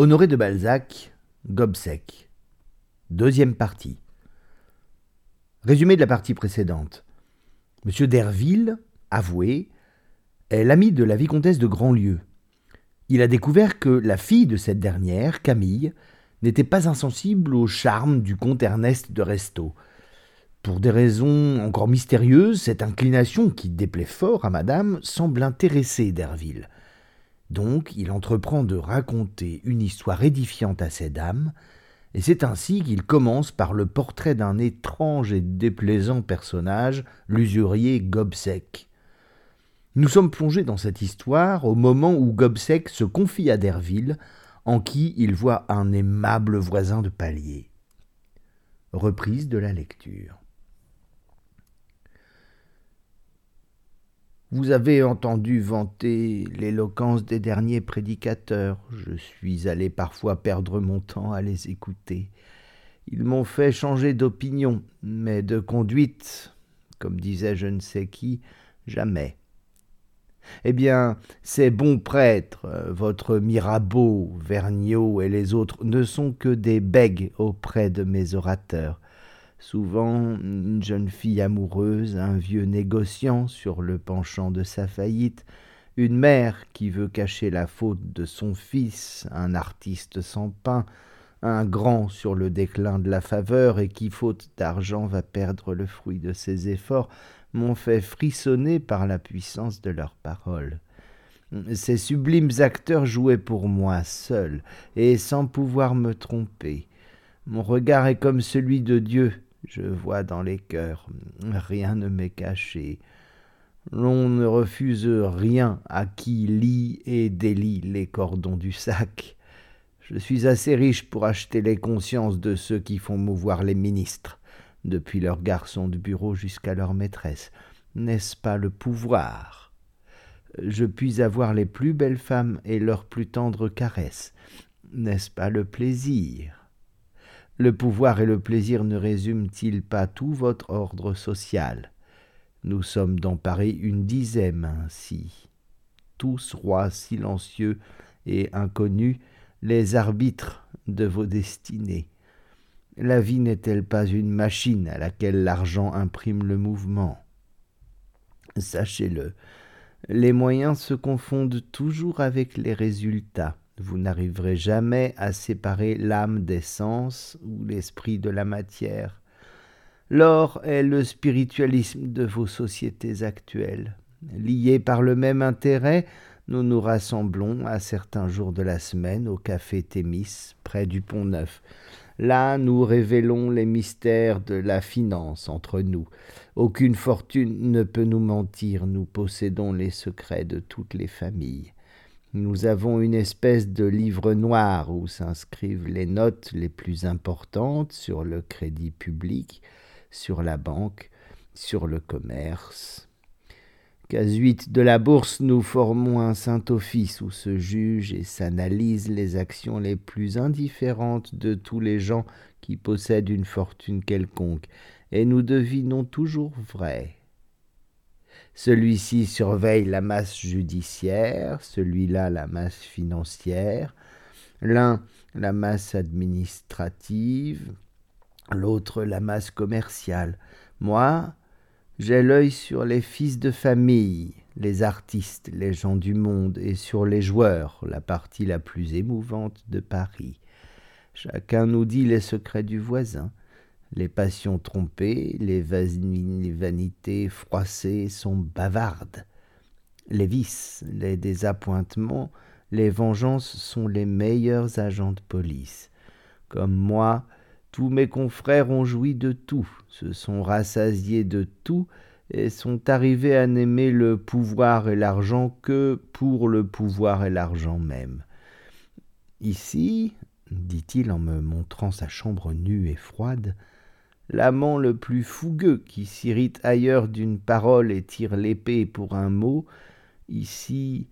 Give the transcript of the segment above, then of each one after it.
Honoré de Balzac, Gobseck. Deuxième partie. Résumé de la partie précédente. Monsieur Derville, avoué, est l'ami de la vicomtesse de Grandlieu. Il a découvert que la fille de cette dernière, Camille, n'était pas insensible au charme du comte Ernest de Restaud. Pour des raisons encore mystérieuses, cette inclination qui déplaît fort à madame semble intéresser Derville. Donc il entreprend de raconter une histoire édifiante à ces dames, et c'est ainsi qu'il commence par le portrait d'un étrange et déplaisant personnage, l'usurier Gobseck. Nous sommes plongés dans cette histoire au moment où Gobseck se confie à Derville, en qui il voit un aimable voisin de palier. Reprise de la lecture. Vous avez entendu vanter l'éloquence des derniers prédicateurs. Je suis allé parfois perdre mon temps à les écouter. Ils m'ont fait changer d'opinion, mais de conduite, comme disait je ne sais qui, jamais. Eh bien, ces bons prêtres, votre Mirabeau, Vergniaud et les autres, ne sont que des bègues auprès de mes orateurs souvent une jeune fille amoureuse, un vieux négociant sur le penchant de sa faillite, une mère qui veut cacher la faute de son fils, un artiste sans pain, un grand sur le déclin de la faveur et qui, faute d'argent, va perdre le fruit de ses efforts, m'ont fait frissonner par la puissance de leurs paroles. Ces sublimes acteurs jouaient pour moi seuls, et sans pouvoir me tromper. Mon regard est comme celui de Dieu, je vois dans les cœurs, rien ne m'est caché. L'on ne refuse rien à qui lit et délie les cordons du sac. Je suis assez riche pour acheter les consciences de ceux qui font mouvoir les ministres, depuis leurs garçons de bureau jusqu'à leurs maîtresses. N'est-ce pas le pouvoir? Je puis avoir les plus belles femmes et leurs plus tendres caresses. N'est-ce pas le plaisir? Le pouvoir et le plaisir ne résument-ils pas tout votre ordre social? Nous sommes dans Paris une dizaine ainsi. Tous rois silencieux et inconnus, les arbitres de vos destinées. La vie n'est-elle pas une machine à laquelle l'argent imprime le mouvement? Sachez-le, les moyens se confondent toujours avec les résultats. Vous n'arriverez jamais à séparer l'âme des sens ou l'esprit de la matière. L'or est le spiritualisme de vos sociétés actuelles. Liés par le même intérêt, nous nous rassemblons à certains jours de la semaine au café Thémis, près du pont Neuf. Là, nous révélons les mystères de la finance entre nous. Aucune fortune ne peut nous mentir, nous possédons les secrets de toutes les familles. Nous avons une espèce de livre noir où s'inscrivent les notes les plus importantes sur le crédit public, sur la banque, sur le commerce. Casuite de la bourse, nous formons un Saint-Office où se jugent et s'analysent les actions les plus indifférentes de tous les gens qui possèdent une fortune quelconque, et nous devinons toujours vrai. Celui-ci surveille la masse judiciaire, celui-là la masse financière, l'un la masse administrative, l'autre la masse commerciale. Moi, j'ai l'œil sur les fils de famille, les artistes, les gens du monde, et sur les joueurs, la partie la plus émouvante de Paris. Chacun nous dit les secrets du voisin. Les passions trompées, les, vanités froissées sont bavardes. Les vices, les désappointements, les vengeances sont les meilleurs agents de police. Comme moi, tous mes confrères ont joui de tout, se sont rassasiés de tout, et sont arrivés à n'aimer le pouvoir et l'argent que pour le pouvoir et l'argent même. Ici, dit-il en me montrant sa chambre nue et froide, l'amant le plus fougueux qui s'irrite ailleurs d'une parole et tire l'épée pour un mot, ici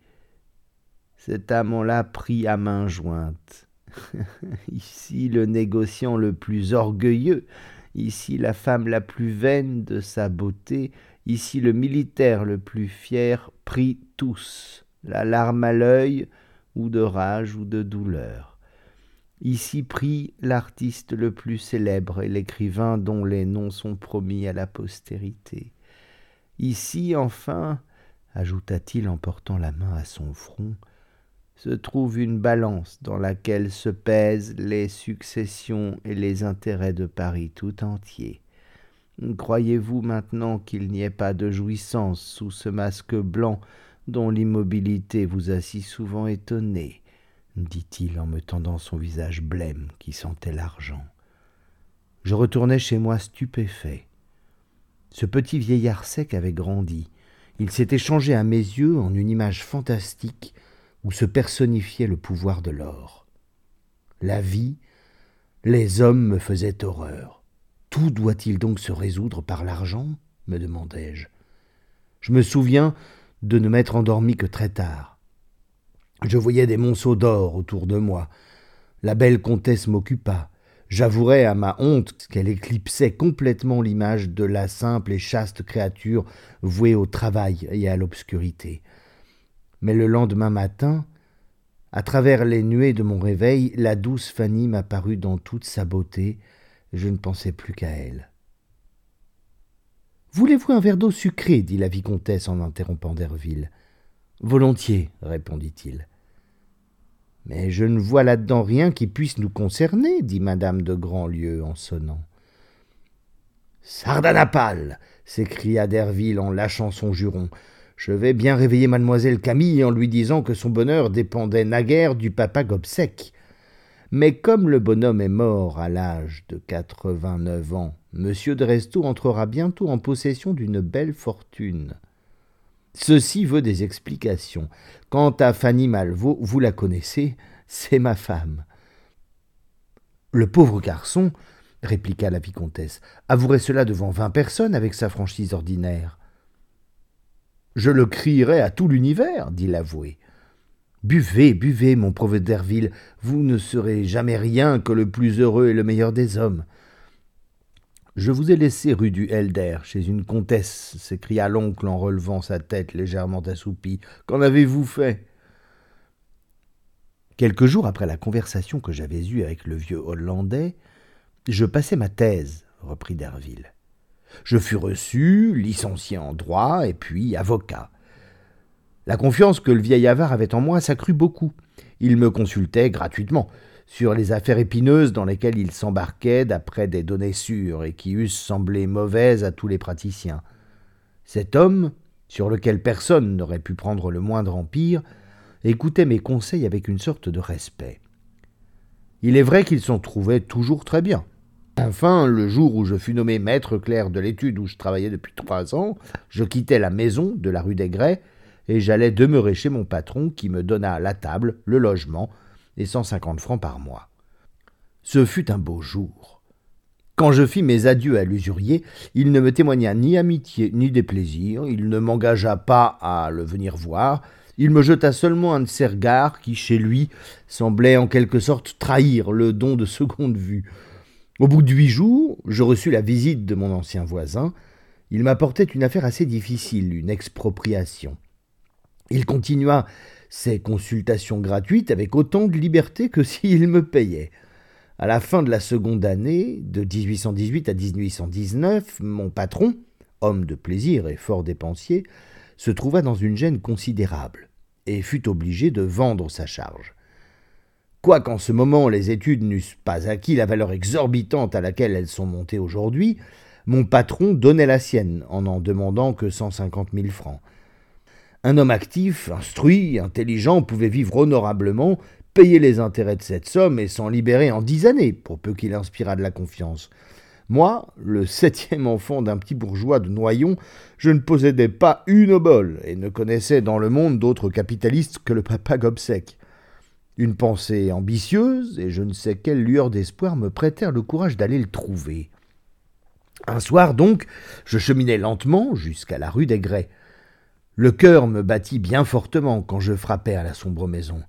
cet amant-là pris à main jointe. ici le négociant le plus orgueilleux, ici la femme la plus vaine de sa beauté, ici le militaire le plus fier, pris tous, la larme à l'œil, ou de rage ou de douleur. Ici prie l'artiste le plus célèbre et l'écrivain dont les noms sont promis à la postérité. Ici, enfin, ajouta-t-il en portant la main à son front, se trouve une balance dans laquelle se pèsent les successions et les intérêts de Paris tout entier. Croyez-vous maintenant qu'il n'y ait pas de jouissance sous ce masque blanc dont l'immobilité vous a si souvent étonné? Dit-il en me tendant son visage blême qui sentait l'argent. Je retournai chez moi stupéfait. Ce petit vieillard sec avait grandi. Il s'était changé à mes yeux en une image fantastique où se personnifiait le pouvoir de l'or. La vie, les hommes me faisaient horreur. Tout doit-il donc se résoudre par l'argent? me demandai-je. Je me souviens de ne m'être endormi que très tard. Je voyais des monceaux d'or autour de moi. La belle comtesse m'occupa. J'avouerai à ma honte qu'elle éclipsait complètement l'image de la simple et chaste créature vouée au travail et à l'obscurité. Mais le lendemain matin, à travers les nuées de mon réveil, la douce Fanny m'apparut dans toute sa beauté. Je ne pensais plus qu'à elle. Voulez-vous un verre d'eau sucrée? dit la vicomtesse en interrompant Derville. Volontiers, répondit-il. Mais je ne vois là-dedans rien qui puisse nous concerner, dit madame de Grandlieu en sonnant. Sardanapale s'écria Derville en lâchant son juron. Je vais bien réveiller mademoiselle Camille en lui disant que son bonheur dépendait naguère du papa Gobseck. Mais comme le bonhomme est mort à l'âge de quatre-vingt-neuf ans, monsieur de Restaud entrera bientôt en possession d'une belle fortune. Ceci veut des explications. Quant à Fanny Malvaux, vous la connaissez, c'est ma femme. Le pauvre garçon, répliqua la vicomtesse, avouerait cela devant vingt personnes avec sa franchise ordinaire. Je le crierai à tout l'univers, dit l'avoué. Buvez, buvez, mon pauvre Derville, vous ne serez jamais rien que le plus heureux et le meilleur des hommes. Je vous ai laissé rue du Helder, chez une comtesse, s'écria l'oncle en relevant sa tête légèrement assoupie. Qu'en avez-vous fait? Quelques jours après la conversation que j'avais eue avec le vieux Hollandais, je passais ma thèse, reprit Derville. Je fus reçu, licencié en droit et puis avocat. La confiance que le vieil avare avait en moi s'accrut beaucoup. Il me consultait gratuitement sur les affaires épineuses dans lesquelles il s'embarquait d'après des données sûres et qui eussent semblé mauvaises à tous les praticiens. Cet homme, sur lequel personne n'aurait pu prendre le moindre empire, écoutait mes conseils avec une sorte de respect. Il est vrai qu'il s'en trouvait toujours très bien. Enfin, le jour où je fus nommé maître clerc de l'étude où je travaillais depuis trois ans, je quittai la maison de la rue des Grès et j'allais demeurer chez mon patron qui me donna la table, le logement, cent cinquante francs par mois. Ce fut un beau jour. Quand je fis mes adieux à l'usurier, il ne me témoigna ni amitié ni déplaisir, il ne m'engagea pas à le venir voir, il me jeta seulement un de ses regards qui, chez lui, semblait en quelque sorte trahir le don de seconde vue. Au bout de huit jours, je reçus la visite de mon ancien voisin. Il m'apportait une affaire assez difficile, une expropriation. Il continua ses consultations gratuites avec autant de liberté que s'il me payait. À la fin de la seconde année, de 1818 à 1819, mon patron, homme de plaisir et fort dépensier, se trouva dans une gêne considérable et fut obligé de vendre sa charge. Quoiqu'en ce moment les études n'eussent pas acquis la valeur exorbitante à laquelle elles sont montées aujourd'hui, mon patron donnait la sienne en n'en demandant que cent cinquante mille francs. Un homme actif, instruit, intelligent pouvait vivre honorablement, payer les intérêts de cette somme et s'en libérer en dix années, pour peu qu'il inspirât de la confiance. Moi, le septième enfant d'un petit bourgeois de Noyon, je ne possédais pas une obole et ne connaissais dans le monde d'autres capitalistes que le papa Gobseck. Une pensée ambitieuse et je ne sais quelle lueur d'espoir me prêtèrent le courage d'aller le trouver. Un soir donc, je cheminais lentement jusqu'à la rue des Grès. Le cœur me battit bien fortement quand je frappai à la sombre maison.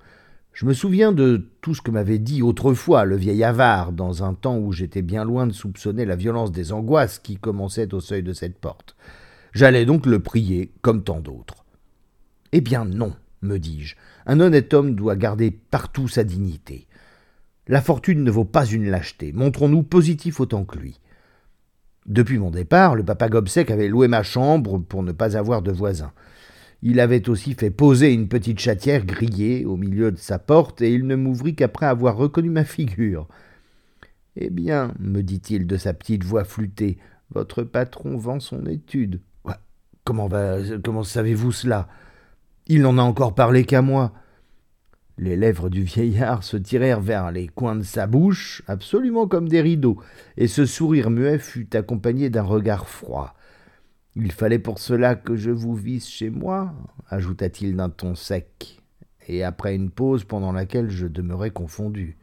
Je me souviens de tout ce que m'avait dit autrefois le vieil avare, dans un temps où j'étais bien loin de soupçonner la violence des angoisses qui commençaient au seuil de cette porte. J'allais donc le prier, comme tant d'autres. Eh bien non, me dis-je, un honnête homme doit garder partout sa dignité. La fortune ne vaut pas une lâcheté. Montrons-nous positifs autant que lui. Depuis mon départ, le papa Gobseck avait loué ma chambre pour ne pas avoir de voisins. Il avait aussi fait poser une petite chatière grillée au milieu de sa porte, et il ne m'ouvrit qu'après avoir reconnu ma figure. Eh bien, me dit-il de sa petite voix flûtée, votre patron vend son étude. Comment comment savez-vous cela? Il n'en a encore parlé qu'à moi. Les lèvres du vieillard se tirèrent vers les coins de sa bouche, absolument comme des rideaux, et ce sourire muet fut accompagné d'un regard froid. Il fallait pour cela que je vous visse chez moi, ajouta-t-il d'un ton sec, et après une pause pendant laquelle je demeurai confondu.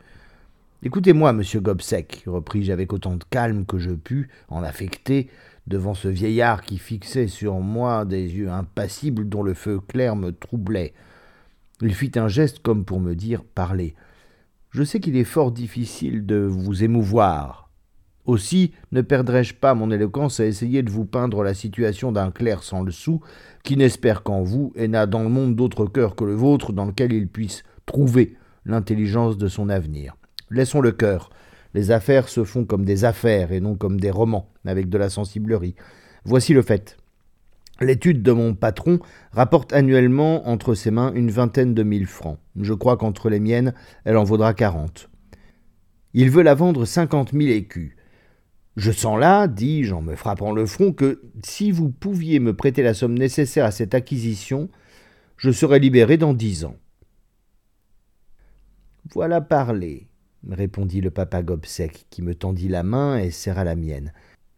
Écoutez-moi, monsieur Gobseck, repris-je avec autant de calme que je pus, en affecté, devant ce vieillard qui fixait sur moi des yeux impassibles dont le feu clair me troublait. Il fit un geste comme pour me dire Parlez. Je sais qu'il est fort difficile de vous émouvoir. Aussi ne perdrai-je pas mon éloquence à essayer de vous peindre la situation d'un clerc sans le sou, qui n'espère qu'en vous et n'a dans le monde d'autre cœur que le vôtre dans lequel il puisse trouver l'intelligence de son avenir. Laissons le cœur. Les affaires se font comme des affaires et non comme des romans, avec de la sensiblerie. Voici le fait. L'étude de mon patron rapporte annuellement entre ses mains une vingtaine de mille francs. Je crois qu'entre les miennes, elle en vaudra quarante. Il veut la vendre cinquante mille écus. Je sens là, dis-je en me frappant le front, que si vous pouviez me prêter la somme nécessaire à cette acquisition, je serais libéré dans dix ans. Voilà parler, répondit le papa Gobseck, qui me tendit la main et serra la mienne.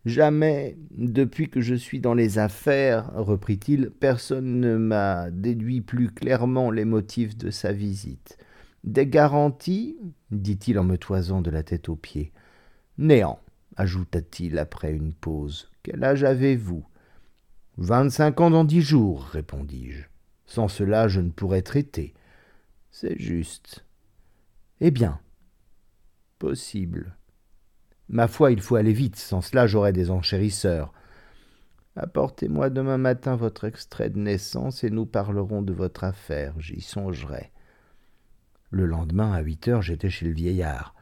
Jamais, depuis que je suis dans les affaires, reprit-il, personne ne m'a déduit plus clairement les motifs de sa visite. Des garanties dit-il en me toisant de la tête aux pieds. Néant, ajouta-t-il après une pause. Quel âge avez-vous? Vingt-cinq ans dans dix jours, répondis-je. Sans cela, je ne pourrais traiter. C'est juste. Eh bien, possible. Ma foi, il faut aller vite, sans cela j'aurai des enchérisseurs. Apportez-moi demain matin votre extrait de naissance et nous parlerons de votre affaire, j'y songerai. Le lendemain, à huit heures, j'étais chez le vieillard.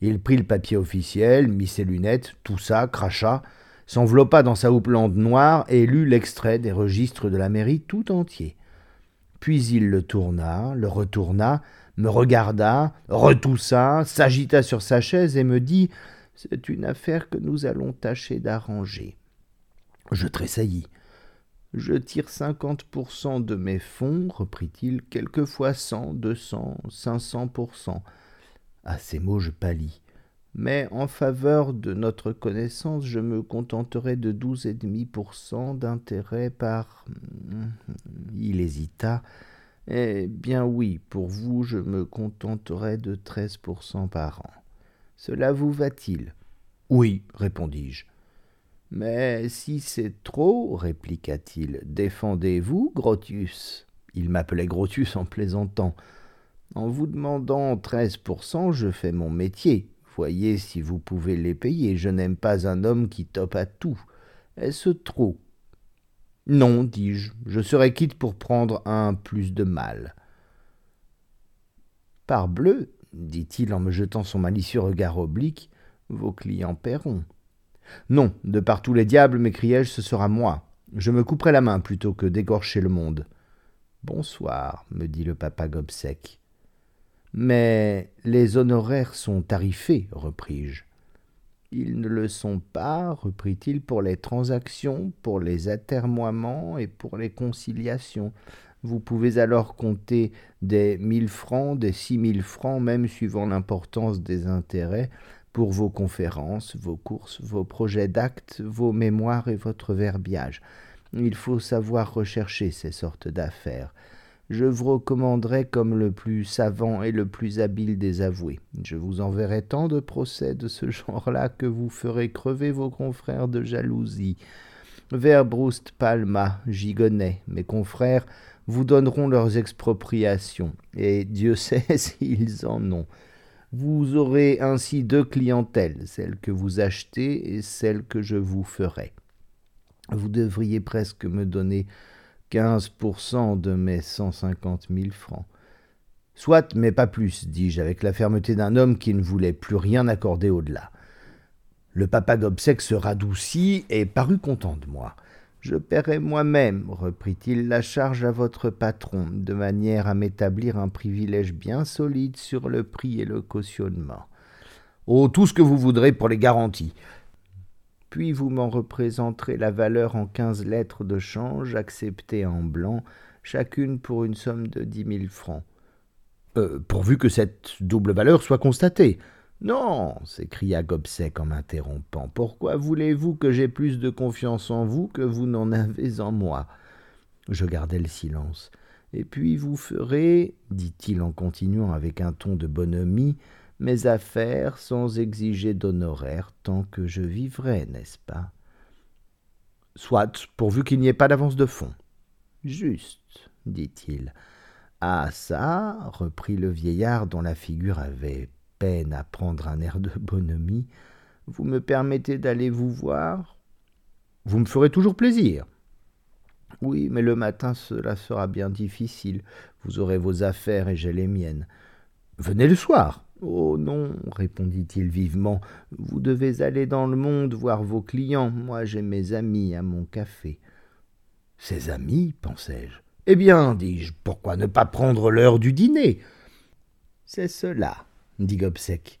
Il prit le papier officiel, mit ses lunettes, toussa, cracha, s'enveloppa dans sa houppelande noire et lut l'extrait des registres de la mairie tout entier. Puis il le tourna, le retourna, me regarda, retoussa, s'agita sur sa chaise et me dit C'est une affaire que nous allons tâcher d'arranger. Je tressaillis. Je tire 50% de mes fonds, reprit-il, quelquefois 100, 200, 500%. À ces mots, je pâlis. Mais en faveur de notre connaissance, je me contenterai de douze et demi pour cent d'intérêt par. Il hésita. Eh bien oui, pour vous, je me contenterai de treize pour cent par an. Cela vous va-t-il? Oui, répondis-je. Mais si c'est trop, répliqua-t-il, défendez-vous, Grotius Il m'appelait Grotius en plaisantant. En vous demandant treize pour cent, je fais mon métier. Voyez si vous pouvez les payer. Je n'aime pas un homme qui tope à tout. Est-ce trop? Non, dis-je, je serais quitte pour prendre un plus de mal. Parbleu, dit-il en me jetant son malicieux regard oblique, vos clients paieront. Non, de par tous les diables, m'écriai-je, ce sera moi. Je me couperai la main plutôt que d'égorger le monde. Bonsoir, me dit le papa Gobseck. Mais les honoraires sont tarifés, repris-je. Ils ne le sont pas, reprit-il, pour les transactions, pour les atermoiements et pour les conciliations. Vous pouvez alors compter des mille francs, des six mille francs, même suivant l'importance des intérêts, pour vos conférences, vos courses, vos projets d'actes, vos mémoires et votre verbiage. Il faut savoir rechercher ces sortes d'affaires. Je vous recommanderai comme le plus savant et le plus habile des avoués. Je vous enverrai tant de procès de ce genre-là que vous ferez crever vos confrères de jalousie. Verbroust, Palma, Gigonnet, mes confrères, vous donneront leurs expropriations, et Dieu sait s'ils en ont. Vous aurez ainsi deux clientèles, celle que vous achetez et celle que je vous ferai. Vous devriez presque me donner quinze pour cent de mes cent cinquante mille francs. Soit, mais pas plus, dis-je, avec la fermeté d'un homme qui ne voulait plus rien accorder au-delà. Le papa Gobseck se radoucit et parut content de moi. Je paierai moi-même, reprit-il, la charge à votre patron, de manière à m'établir un privilège bien solide sur le prix et le cautionnement. Oh, tout ce que vous voudrez pour les garanties. Puis vous m'en représenterez la valeur en quinze lettres de change acceptées en blanc, chacune pour une somme de dix mille francs. Euh, pourvu que cette double valeur soit constatée. Non, s'écria Gobseck en m'interrompant. Pourquoi voulez-vous que j'aie plus de confiance en vous que vous n'en avez en moi? Je gardai le silence. Et puis vous ferez, dit-il en continuant avec un ton de bonhomie, mes affaires sans exiger d'honoraires tant que je vivrai, n'est-ce pas? Soit, pourvu qu'il n'y ait pas d'avance de fonds. Juste, dit-il. Ah ça, reprit le vieillard dont la figure avait peine à prendre un air de bonhomie, vous me permettez d'aller vous voir? Vous me ferez toujours plaisir. Oui, mais le matin cela sera bien difficile. Vous aurez vos affaires et j'ai les miennes. Venez le soir. Oh non, répondit-il vivement, vous devez aller dans le monde voir vos clients. Moi j'ai mes amis à mon café. Ses amis, pensai-je. Eh bien, dis-je, pourquoi ne pas prendre l'heure du dîner? C'est cela, dit Gobseck.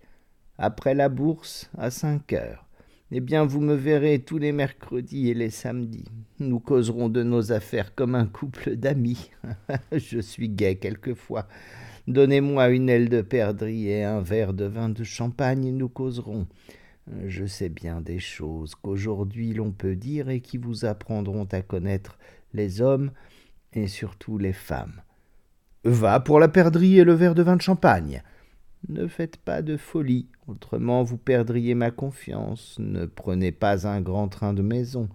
Après la bourse, à cinq heures. Eh bien, vous me verrez tous les mercredis et les samedis. Nous causerons de nos affaires comme un couple d'amis. Je suis gai quelquefois. Donnez-moi une aile de perdrix et un verre de vin de champagne, nous causerons. Je sais bien des choses qu'aujourd'hui l'on peut dire et qui vous apprendront à connaître les hommes et surtout les femmes. Va pour la perdrix et le verre de vin de champagne. Ne faites pas de folie, autrement vous perdriez ma confiance. Ne prenez pas un grand train de maison.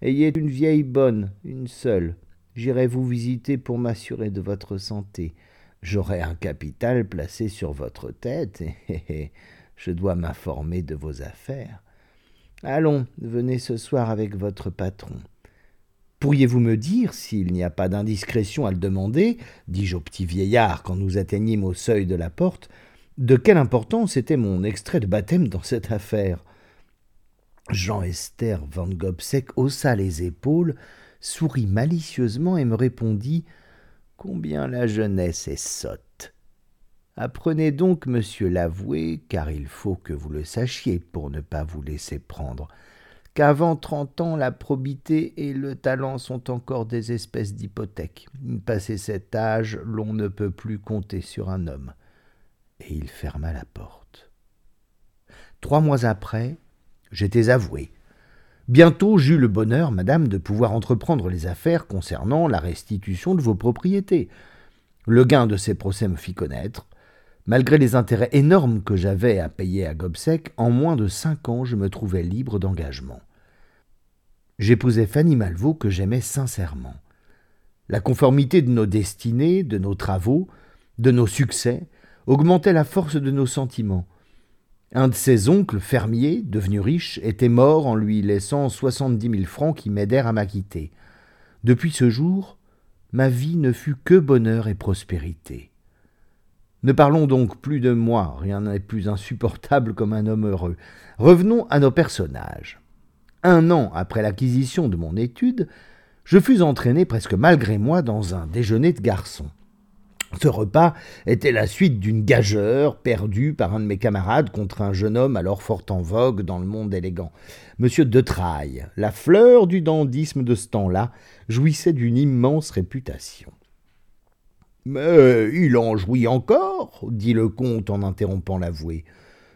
Ayez une vieille bonne, une seule. J'irai vous visiter pour m'assurer de votre santé. J'aurai un capital placé sur votre tête, et je dois m'informer de vos affaires. Allons, venez ce soir avec votre patron. Pourriez-vous me dire, s'il n'y a pas d'indiscrétion à le demander, dis-je au petit vieillard quand nous atteignîmes au seuil de la porte, de quelle importance était mon extrait de baptême dans cette affaire? Jean Esther van Gobseck haussa les épaules, sourit malicieusement et me répondit Combien la jeunesse est sotte. Apprenez donc, monsieur l'avoué, car il faut que vous le sachiez pour ne pas vous laisser prendre qu'avant trente ans la probité et le talent sont encore des espèces d'hypothèques. Passé cet âge, l'on ne peut plus compter sur un homme. Et il ferma la porte. Trois mois après, j'étais avoué. Bientôt j'eus le bonheur, madame, de pouvoir entreprendre les affaires concernant la restitution de vos propriétés. Le gain de ces procès me fit connaître. Malgré les intérêts énormes que j'avais à payer à Gobseck, en moins de cinq ans je me trouvais libre d'engagement. J'épousai Fanny Malvaux que j'aimais sincèrement. La conformité de nos destinées, de nos travaux, de nos succès, augmentait la force de nos sentiments. Un de ses oncles, fermier, devenu riche, était mort en lui laissant soixante-dix mille francs qui m'aidèrent à m'acquitter. Depuis ce jour, ma vie ne fut que bonheur et prospérité. Ne parlons donc plus de moi, rien n'est plus insupportable comme un homme heureux. Revenons à nos personnages. Un an après l'acquisition de mon étude, je fus entraîné presque malgré moi dans un déjeuner de garçons. Ce repas était la suite d'une gageure perdue par un de mes camarades contre un jeune homme alors fort en vogue dans le monde élégant. Monsieur de Trailles, la fleur du dandysme de ce temps-là, jouissait d'une immense réputation. Mais il en jouit encore, dit le comte en interrompant l'avoué.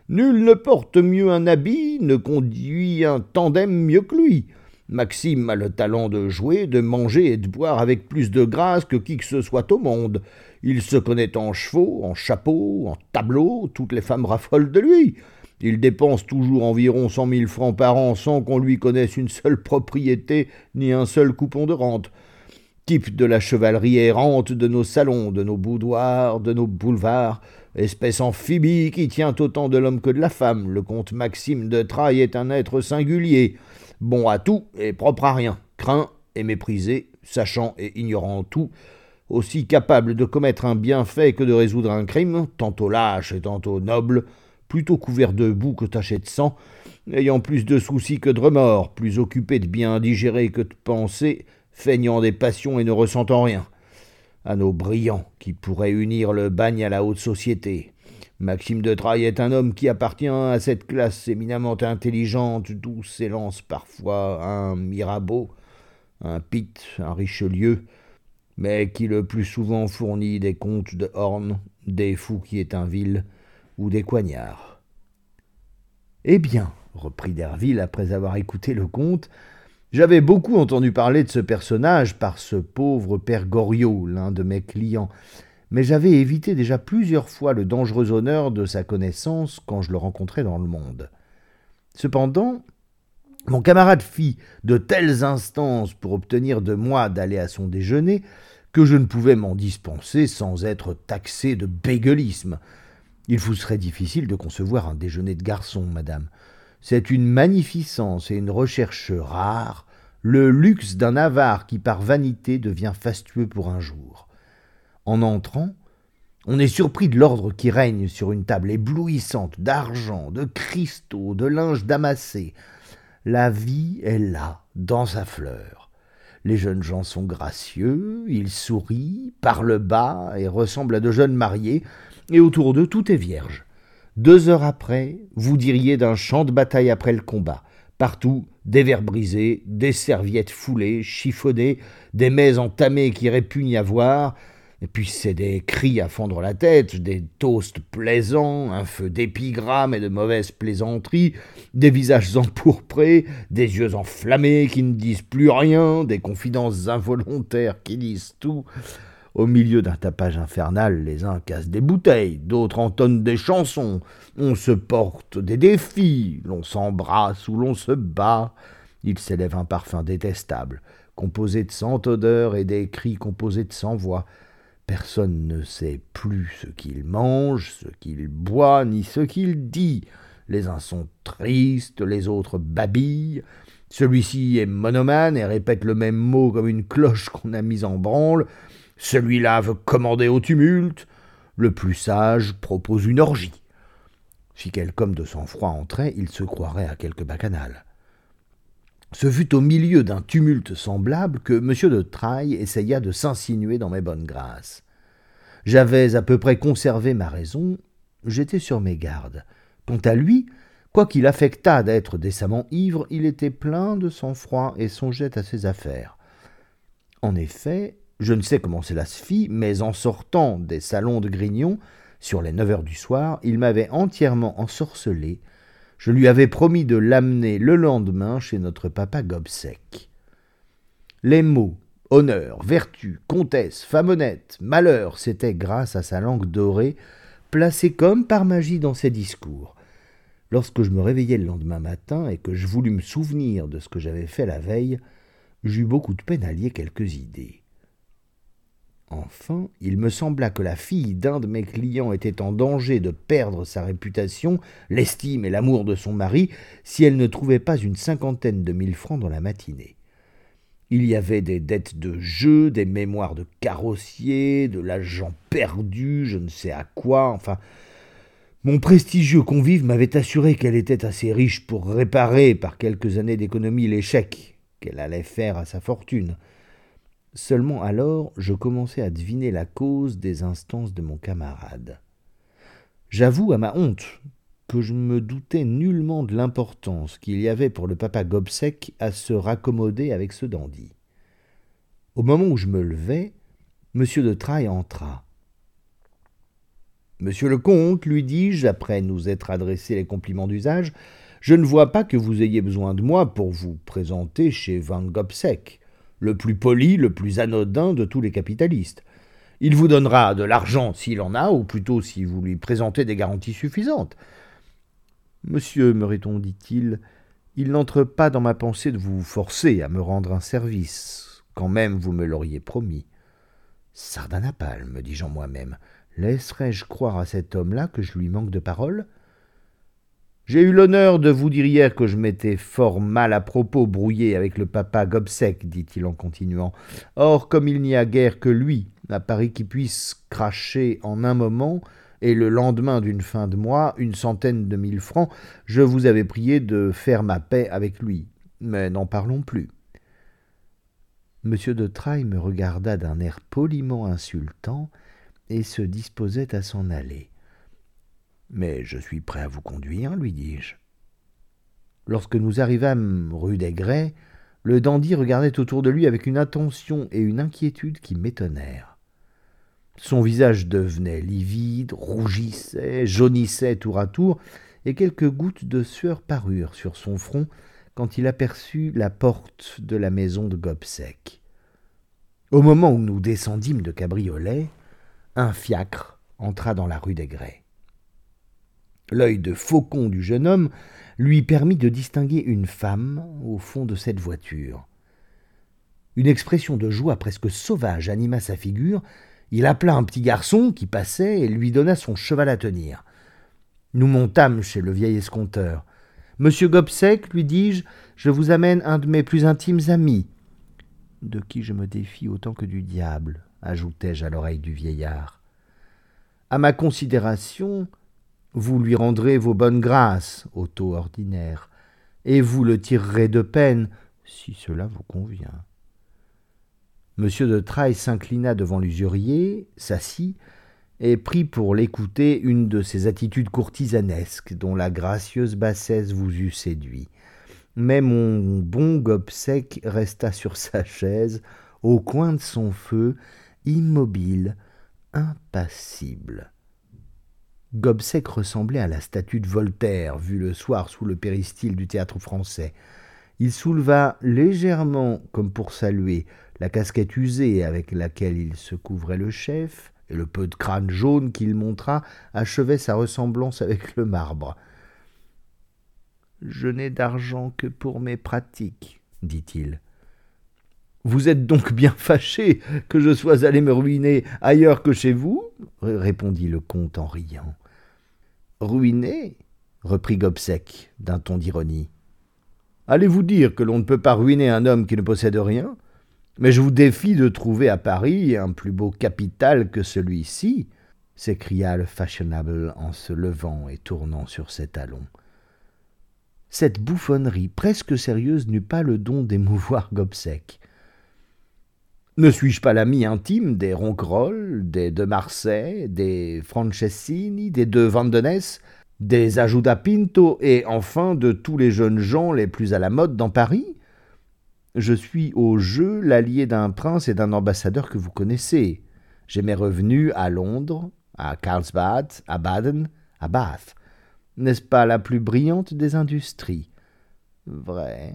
Nul ne porte mieux un habit, ne conduit un tandem mieux que lui. Maxime a le talent de jouer, de manger et de boire avec plus de grâce que qui que ce soit au monde. Il se connaît en chevaux, en chapeaux, en tableaux, toutes les femmes raffolent de lui. Il dépense toujours environ cent mille francs par an sans qu'on lui connaisse une seule propriété ni un seul coupon de rente type de la chevalerie errante de nos salons, de nos boudoirs, de nos boulevards, espèce amphibie qui tient autant de l'homme que de la femme. Le comte Maxime de Trailles est un être singulier, bon à tout et propre à rien, craint et méprisé, sachant et ignorant tout. aussi capable de commettre un bienfait que de résoudre un crime, tantôt lâche et tantôt noble, plutôt couvert de boue que taché de sang, ayant plus de soucis que de remords, plus occupé de bien digérer que de penser, feignant des passions et ne ressentant rien. Anneau brillant qui pourrait unir le bagne à la haute société. Maxime de Trailles est un homme qui appartient à cette classe éminemment intelligente, d'où s'élance parfois un Mirabeau, un Pitt, un Richelieu, mais qui le plus souvent fournit des contes de Horn, des fous qui est un vil ou des coignards. Eh bien, reprit Derville après avoir écouté le conte, j'avais beaucoup entendu parler de ce personnage par ce pauvre père Goriot, l'un de mes clients, mais j'avais évité déjà plusieurs fois le dangereux honneur de sa connaissance quand je le rencontrais dans le monde. Cependant, mon camarade fit de telles instances pour obtenir de moi d'aller à son déjeuner que je ne pouvais m'en dispenser sans être taxé de bégueulisme. Il vous serait difficile de concevoir un déjeuner de garçon, madame. C'est une magnificence et une recherche rare, le luxe d'un avare qui par vanité devient fastueux pour un jour. En entrant, on est surpris de l'ordre qui règne sur une table éblouissante d'argent, de cristaux, de linge damassé. La vie est là, dans sa fleur. Les jeunes gens sont gracieux, ils sourient, parlent bas et ressemblent à de jeunes mariés, et autour d'eux tout est vierge. Deux heures après, vous diriez d'un champ de bataille après le combat. Partout, des verres brisés, des serviettes foulées, chiffonnées, des mets entamés qui répugnent à voir, et puis c'est des cris à fendre la tête, des toasts plaisants, un feu d'épigrammes et de mauvaises plaisanteries, des visages empourprés, des yeux enflammés qui ne disent plus rien, des confidences involontaires qui disent tout. Au milieu d'un tapage infernal, les uns cassent des bouteilles, d'autres entonnent des chansons, on se porte des défis, l'on s'embrasse ou l'on se bat. Il s'élève un parfum détestable, composé de cent odeurs et des cris composés de cent voix. Personne ne sait plus ce qu'il mange, ce qu'il boit, ni ce qu'il dit. Les uns sont tristes, les autres babillent. Celui-ci est monomane et répète le même mot comme une cloche qu'on a mise en branle. Celui-là veut commander au tumulte. Le plus sage propose une orgie. Si quelque homme de sang-froid entrait, il se croirait à quelque bacchanal. Ce fut au milieu d'un tumulte semblable que M. de Trailles essaya de s'insinuer dans mes bonnes grâces. J'avais à peu près conservé ma raison, j'étais sur mes gardes. Quant à lui, quoiqu'il affectât d'être décemment ivre, il était plein de sang-froid et songeait à ses affaires. En effet, je ne sais comment cela se fit, mais en sortant des salons de Grignon, sur les neuf heures du soir, il m'avait entièrement ensorcelé, je lui avais promis de l'amener le lendemain chez notre papa Gobseck. Les mots honneur, vertu, comtesse, femme honnête, malheur, c'était grâce à sa langue dorée, placée comme par magie dans ses discours. Lorsque je me réveillai le lendemain matin et que je voulus me souvenir de ce que j'avais fait la veille, j'eus beaucoup de peine à lier quelques idées. Enfin, il me sembla que la fille d'un de mes clients était en danger de perdre sa réputation, l'estime et l'amour de son mari, si elle ne trouvait pas une cinquantaine de mille francs dans la matinée. Il y avait des dettes de jeu, des mémoires de carrossier, de l'argent perdu, je ne sais à quoi, enfin. Mon prestigieux convive m'avait assuré qu'elle était assez riche pour réparer par quelques années d'économie l'échec qu'elle allait faire à sa fortune. Seulement alors je commençai à deviner la cause des instances de mon camarade. J'avoue à ma honte que je ne me doutais nullement de l'importance qu'il y avait pour le papa Gobseck à se raccommoder avec ce dandy. Au moment où je me levais, M. de Trailles entra. Monsieur le comte, lui dis-je, après nous être adressé les compliments d'usage, je ne vois pas que vous ayez besoin de moi pour vous présenter chez Van Gobseck le plus poli, le plus anodin de tous les capitalistes. Il vous donnera de l'argent s'il en a, ou plutôt si vous lui présentez des garanties suffisantes. Monsieur, me répondit-il, il n'entre pas dans ma pensée de vous forcer à me rendre un service, quand même vous me l'auriez promis. Sardanapale, me dis-je en moi-même, laisserais-je croire à cet homme-là que je lui manque de parole? J'ai eu l'honneur de vous dire hier que je m'étais fort mal à propos brouillé avec le papa Gobseck, dit-il en continuant. Or, comme il n'y a guère que lui à Paris qui puisse cracher en un moment, et le lendemain d'une fin de mois, une centaine de mille francs, je vous avais prié de faire ma paix avec lui. Mais n'en parlons plus. Monsieur de Trailles me regarda d'un air poliment insultant et se disposait à s'en aller. Mais je suis prêt à vous conduire, lui dis-je. Lorsque nous arrivâmes rue des Grès, le dandy regardait autour de lui avec une attention et une inquiétude qui m'étonnèrent. Son visage devenait livide, rougissait, jaunissait tour à tour, et quelques gouttes de sueur parurent sur son front quand il aperçut la porte de la maison de Gobseck. Au moment où nous descendîmes de cabriolet, un fiacre entra dans la rue des Grès. L'œil de faucon du jeune homme lui permit de distinguer une femme au fond de cette voiture. Une expression de joie presque sauvage anima sa figure. Il appela un petit garçon qui passait et lui donna son cheval à tenir. Nous montâmes chez le vieil escompteur. Monsieur Gobseck, lui dis-je, je vous amène un de mes plus intimes amis. De qui je me défie autant que du diable, ajoutai-je à l'oreille du vieillard. À ma considération, vous lui rendrez vos bonnes grâces au taux ordinaire, et vous le tirerez de peine, si cela vous convient. Monsieur de Trailles s'inclina devant l'usurier, s'assit, et prit pour l'écouter une de ces attitudes courtisanesques dont la gracieuse bassesse vous eût séduit. Mais mon bon Gobseck resta sur sa chaise, au coin de son feu, immobile, impassible. Gobseck ressemblait à la statue de Voltaire, vue le soir sous le péristyle du théâtre français. Il souleva légèrement, comme pour saluer, la casquette usée avec laquelle il se couvrait le chef, et le peu de crâne jaune qu'il montra achevait sa ressemblance avec le marbre. Je n'ai d'argent que pour mes pratiques, dit-il. Vous êtes donc bien fâché que je sois allé me ruiner ailleurs que chez vous répondit le comte en riant. Ruiner reprit Gobseck d'un ton d'ironie. Allez-vous dire que l'on ne peut pas ruiner un homme qui ne possède rien Mais je vous défie de trouver à Paris un plus beau capital que celui-ci s'écria le fashionable en se levant et tournant sur ses talons. Cette bouffonnerie presque sérieuse n'eut pas le don d'émouvoir Gobseck. Ne suis-je pas l'ami intime des Ronquerolles, des de Marsay, des Franceschini, des de Vandenesse, des Ajuda Pinto et enfin de tous les jeunes gens les plus à la mode dans Paris? Je suis au jeu l'allié d'un prince et d'un ambassadeur que vous connaissez. J'ai mes revenus à Londres, à Carlsbad, à Baden, à Bath. N'est-ce pas la plus brillante des industries? Vrai.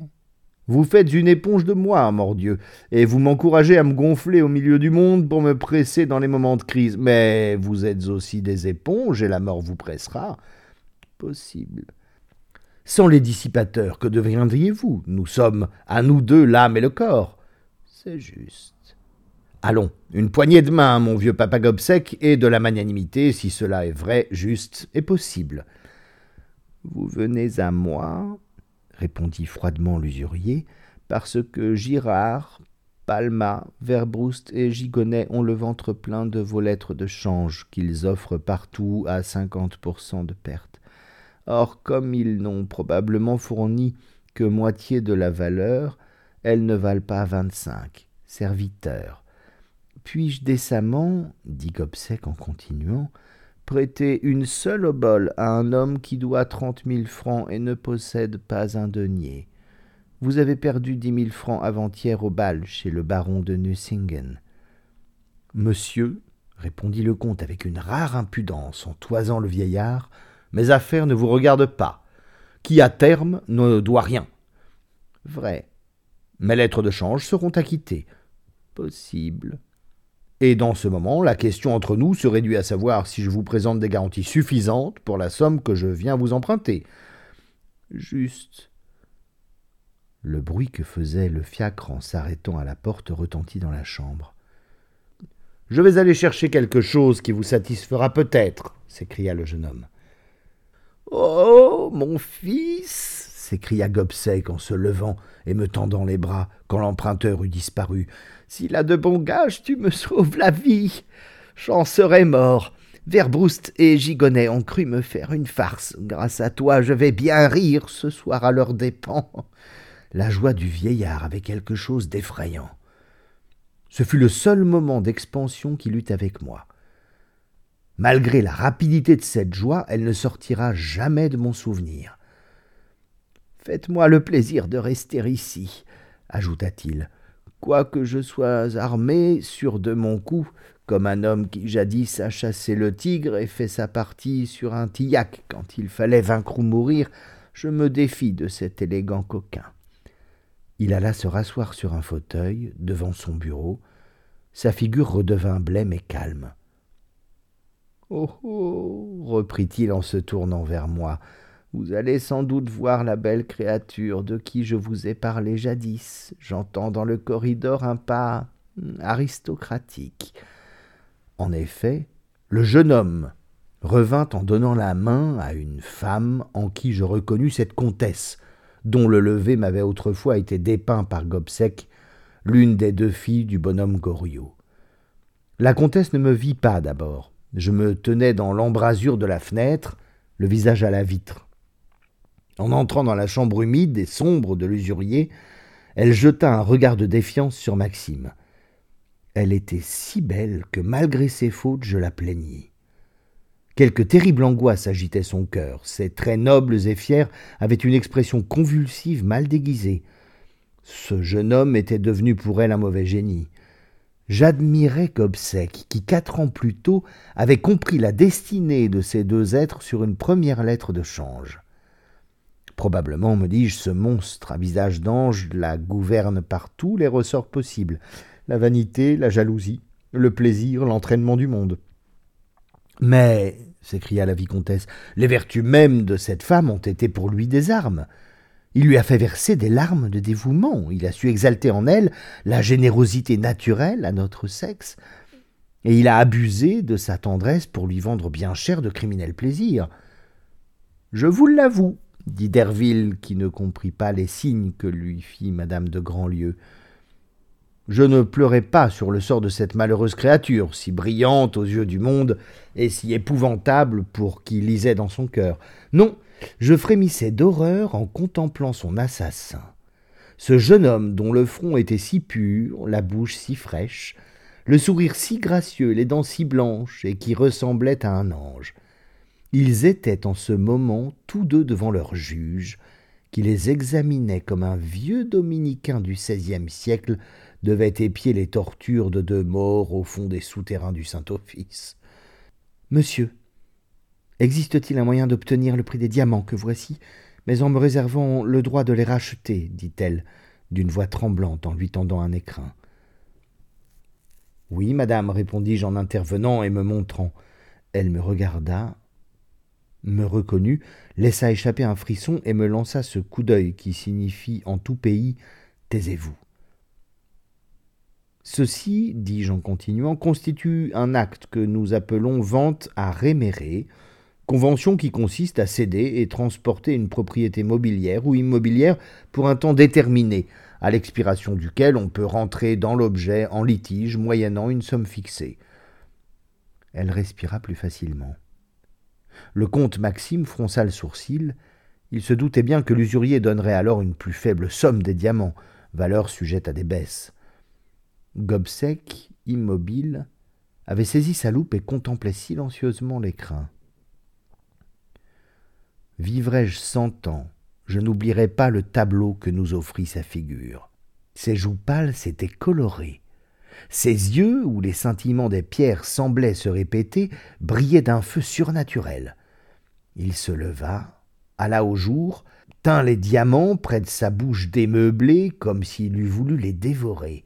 Vous faites une éponge de moi, mordieu, et vous m'encouragez à me gonfler au milieu du monde pour me presser dans les moments de crise. Mais vous êtes aussi des éponges, et la mort vous pressera. Possible. Sans les dissipateurs, que deviendriez-vous? Nous sommes, à nous deux, l'âme et le corps. C'est juste. Allons, une poignée de main, mon vieux papa Gobseck, et de la magnanimité, si cela est vrai, juste et possible. Vous venez à moi, répondit froidement l'usurier, parce que Girard, Palma, Verbroust et Gigonnet ont le ventre plein de vos lettres de change qu'ils offrent partout à cinquante pour cent de perte. Or, comme ils n'ont probablement fourni que moitié de la valeur, elles ne valent pas vingt-cinq. Serviteurs. Puis-je décemment, dit Gobseck en continuant, prêter une seule obole à un homme qui doit trente mille francs et ne possède pas un denier. Vous avez perdu dix mille francs avant-hier au bal chez le baron de Nucingen. Monsieur, répondit le comte avec une rare impudence en toisant le vieillard, mes affaires ne vous regardent pas. Qui à terme ne doit rien. Vrai. Mes lettres de change seront acquittées. Possible. Et dans ce moment, la question entre nous se réduit à savoir si je vous présente des garanties suffisantes pour la somme que je viens vous emprunter. Juste. Le bruit que faisait le fiacre en s'arrêtant à la porte retentit dans la chambre. Je vais aller chercher quelque chose qui vous satisfera peut-être, s'écria le jeune homme. Oh, mon fils s'écria Gobseck en se levant et me tendant les bras quand l'emprunteur eut disparu. S'il a de bons gages, tu me sauves la vie. J'en serais mort. Verbroust et Gigonnet ont cru me faire une farce. Grâce à toi, je vais bien rire ce soir à leurs dépens. La joie du vieillard avait quelque chose d'effrayant. Ce fut le seul moment d'expansion qu'il eut avec moi. Malgré la rapidité de cette joie, elle ne sortira jamais de mon souvenir. Faites-moi le plaisir de rester ici, ajouta-t-il. Quoique je sois armé, sûr de mon coup, comme un homme qui jadis a chassé le tigre et fait sa partie sur un tillac quand il fallait vaincre ou mourir, je me défie de cet élégant coquin. Il alla se rasseoir sur un fauteuil devant son bureau. Sa figure redevint blême et calme. Oh oh reprit-il en se tournant vers moi, vous allez sans doute voir la belle créature de qui je vous ai parlé jadis. J'entends dans le corridor un pas aristocratique. En effet, le jeune homme revint en donnant la main à une femme en qui je reconnus cette comtesse, dont le lever m'avait autrefois été dépeint par Gobseck, l'une des deux filles du bonhomme Goriot. La comtesse ne me vit pas d'abord. Je me tenais dans l'embrasure de la fenêtre, le visage à la vitre. En entrant dans la chambre humide et sombre de l'usurier, elle jeta un regard de défiance sur Maxime. Elle était si belle que malgré ses fautes je la plaignis. Quelque terrible angoisse agitait son cœur. Ses traits nobles et fiers avaient une expression convulsive mal déguisée. Ce jeune homme était devenu pour elle un mauvais génie. J'admirais Gobseck, qui quatre ans plus tôt avait compris la destinée de ces deux êtres sur une première lettre de change. Probablement, me dis-je, ce monstre à visage d'ange la gouverne par tous les ressorts possibles la vanité, la jalousie, le plaisir, l'entraînement du monde. Mais, s'écria la vicomtesse, les vertus mêmes de cette femme ont été pour lui des armes. Il lui a fait verser des larmes de dévouement, il a su exalter en elle la générosité naturelle à notre sexe, et il a abusé de sa tendresse pour lui vendre bien cher de criminels plaisirs. Je vous l'avoue, dit Derville, qui ne comprit pas les signes que lui fit madame de Grandlieu. Je ne pleurais pas sur le sort de cette malheureuse créature, si brillante aux yeux du monde et si épouvantable pour qui lisait dans son cœur. Non, je frémissais d'horreur en contemplant son assassin. Ce jeune homme dont le front était si pur, la bouche si fraîche, le sourire si gracieux, les dents si blanches, et qui ressemblait à un ange. Ils étaient en ce moment tous deux devant leur juge, qui les examinait comme un vieux dominicain du XVIe siècle devait épier les tortures de deux morts au fond des souterrains du Saint-Office. Monsieur, existe-t-il un moyen d'obtenir le prix des diamants que voici, mais en me réservant le droit de les racheter dit-elle, d'une voix tremblante en lui tendant un écrin. Oui, madame, répondis-je en intervenant et me montrant. Elle me regarda, me reconnut, laissa échapper un frisson et me lança ce coup d'œil qui signifie en tout pays Taisez-vous. Ceci, dis-je en continuant, constitue un acte que nous appelons vente à réméré, convention qui consiste à céder et transporter une propriété mobilière ou immobilière pour un temps déterminé, à l'expiration duquel on peut rentrer dans l'objet en litige moyennant une somme fixée. Elle respira plus facilement. Le comte Maxime fronça le sourcil. Il se doutait bien que l'usurier donnerait alors une plus faible somme des diamants, valeur sujette à des baisses. Gobseck, immobile, avait saisi sa loupe et contemplait silencieusement l'écrin. Vivrai-je cent ans, je n'oublierai pas le tableau que nous offrit sa figure. Ses joues pâles s'étaient colorées. Ses yeux, où les scintillements des pierres semblaient se répéter, brillaient d'un feu surnaturel. Il se leva, alla au jour, tint les diamants près de sa bouche démeublée comme s'il eût voulu les dévorer.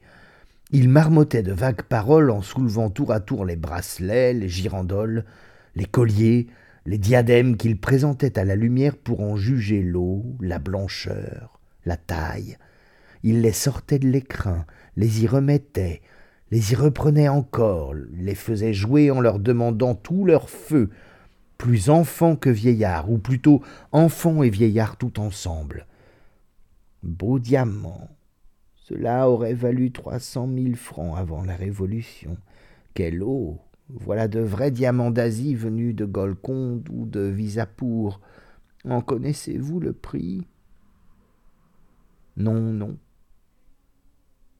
Il marmottait de vagues paroles en soulevant tour à tour les bracelets, les girandoles, les colliers, les diadèmes qu'il présentait à la lumière pour en juger l'eau, la blancheur, la taille. Il les sortait de l'écrin, les y remettait, les y reprenait encore, les faisait jouer en leur demandant tout leur feu, plus enfant que vieillard, ou plutôt enfant et vieillard tout ensemble. Beau diamant. Cela aurait valu trois cent mille francs avant la Révolution. Quelle eau Voilà de vrais diamants d'Asie venus de Golconde ou de Visapour. En connaissez-vous le prix? Non, non.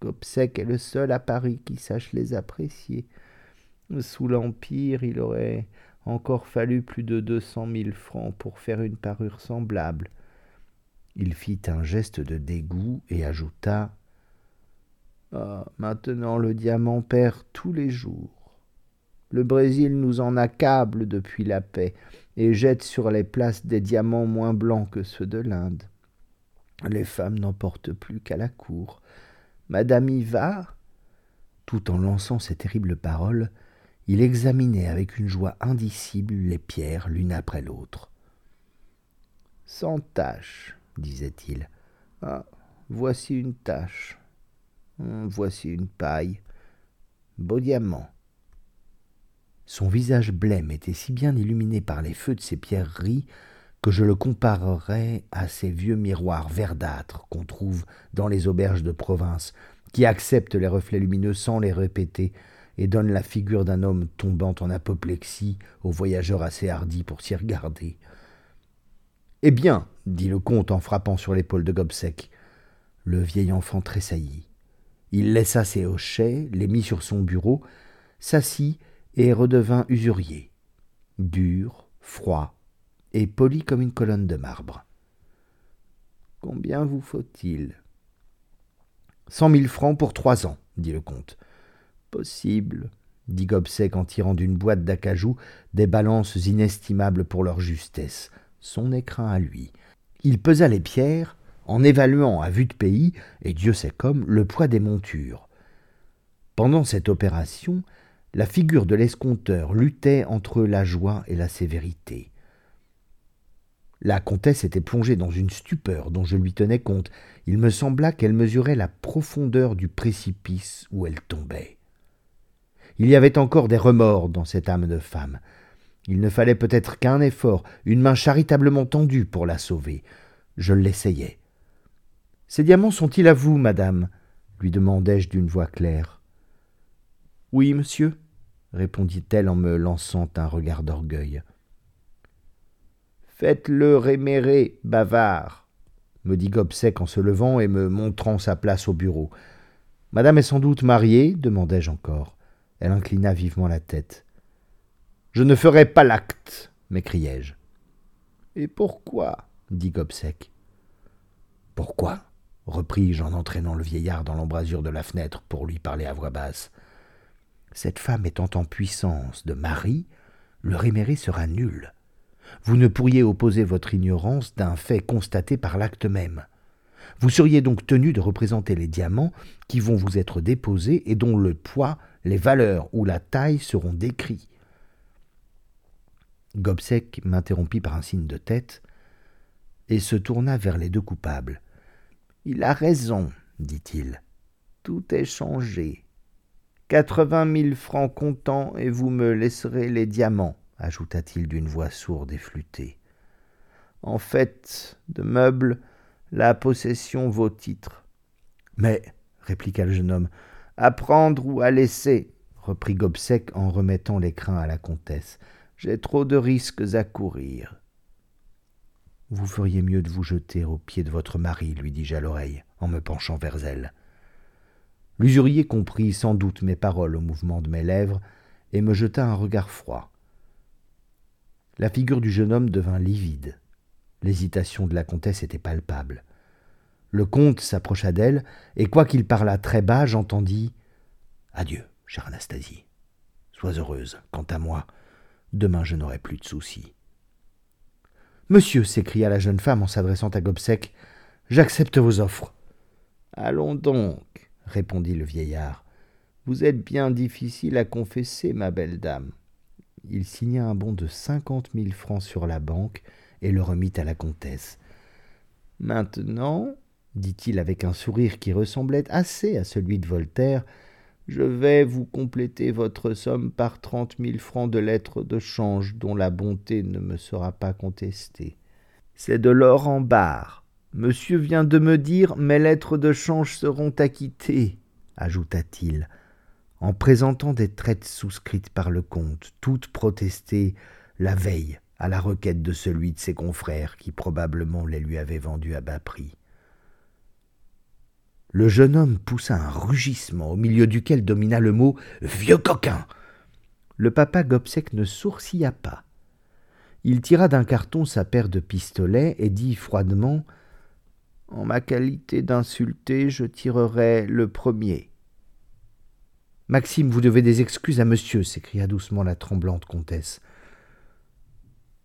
Gobseck est le seul à Paris qui sache les apprécier. Sous l'Empire, il aurait encore fallu plus de deux cent mille francs pour faire une parure semblable. Il fit un geste de dégoût et ajouta Ah, maintenant le diamant perd tous les jours. Le Brésil nous en accable depuis la paix et jette sur les places des diamants moins blancs que ceux de l'Inde. Les femmes n'en portent plus qu'à la cour. Madame y va Tout en lançant ces terribles paroles, il examinait avec une joie indicible les pierres l'une après l'autre. Sans tache, disait-il. Ah, voici une tache. Hum, voici une paille. Beau diamant. Son visage blême était si bien illuminé par les feux de ces pierreries que je le comparerais à ces vieux miroirs verdâtres qu'on trouve dans les auberges de province, qui acceptent les reflets lumineux sans les répéter, et donne la figure d'un homme tombant en apoplexie aux voyageurs assez hardis pour s'y regarder. Eh bien, dit le comte en frappant sur l'épaule de Gobseck. Le vieil enfant tressaillit. Il laissa ses hochets, les mit sur son bureau, s'assit et redevint usurier, dur, froid et poli comme une colonne de marbre. Combien vous faut-il? Cent mille francs pour trois ans, dit le comte. Possible, dit Gobseck en tirant d'une boîte d'acajou des balances inestimables pour leur justesse, son écrin à lui. Il pesa les pierres, en évaluant à vue de pays, et Dieu sait comme, le poids des montures. Pendant cette opération, la figure de l'escompteur luttait entre la joie et la sévérité. La comtesse était plongée dans une stupeur dont je lui tenais compte. Il me sembla qu'elle mesurait la profondeur du précipice où elle tombait. Il y avait encore des remords dans cette âme de femme. Il ne fallait peut-être qu'un effort, une main charitablement tendue pour la sauver. Je l'essayai. Ces diamants sont-ils à vous, madame? lui demandai-je d'une voix claire. Oui, monsieur, répondit-elle en me lançant un regard d'orgueil. Faites-le rémérer, bavard, me dit Gobseck en se levant et me montrant sa place au bureau. Madame est sans doute mariée demandai-je encore. Elle inclina vivement la tête. Je ne ferai pas l'acte, m'écriai-je. Et pourquoi dit Gobseck. Pourquoi repris-je en entraînant le vieillard dans l'embrasure de la fenêtre pour lui parler à voix basse. Cette femme étant en puissance de mari, le réméré sera nul. Vous ne pourriez opposer votre ignorance d'un fait constaté par l'acte même. Vous seriez donc tenu de représenter les diamants qui vont vous être déposés et dont le poids les valeurs ou la taille seront décrits. Gobseck m'interrompit par un signe de tête et se tourna vers les deux coupables. Il a raison, dit-il. Tout est changé. Quatre-vingt mille francs comptant et vous me laisserez les diamants, ajouta-t-il d'une voix sourde et flûtée. En fait, de meubles, la possession vaut titre. Mais, répliqua le jeune homme, à prendre ou à laisser, reprit Gobseck en remettant l'écrin à la comtesse. J'ai trop de risques à courir. Vous feriez mieux de vous jeter aux pieds de votre mari, lui dis-je à l'oreille, en me penchant vers elle. L'usurier comprit sans doute mes paroles au mouvement de mes lèvres, et me jeta un regard froid. La figure du jeune homme devint livide. L'hésitation de la comtesse était palpable. Le comte s'approcha d'elle, et quoiqu'il parlât très bas, j'entendis Adieu, chère Anastasie. Sois heureuse. Quant à moi, demain je n'aurai plus de soucis. Monsieur, s'écria la jeune femme en s'adressant à Gobseck, j'accepte vos offres. Allons donc, répondit le vieillard. Vous êtes bien difficile à confesser, ma belle dame. Il signa un bon de cinquante mille francs sur la banque et le remit à la comtesse. Maintenant, dit-il avec un sourire qui ressemblait assez à celui de Voltaire, Je vais vous compléter votre somme par trente mille francs de lettres de change dont la bonté ne me sera pas contestée. C'est de l'or en barre. Monsieur vient de me dire mes lettres de change seront acquittées, ajouta-t-il, en présentant des traites souscrites par le comte, toutes protestées la veille à la requête de celui de ses confrères qui probablement les lui avait vendues à bas prix. Le jeune homme poussa un rugissement au milieu duquel domina le mot Vieux coquin. Le papa Gobseck ne sourcilla pas. Il tira d'un carton sa paire de pistolets et dit froidement En ma qualité d'insulté, je tirerai le premier. Maxime, vous devez des excuses à monsieur, s'écria doucement la tremblante comtesse.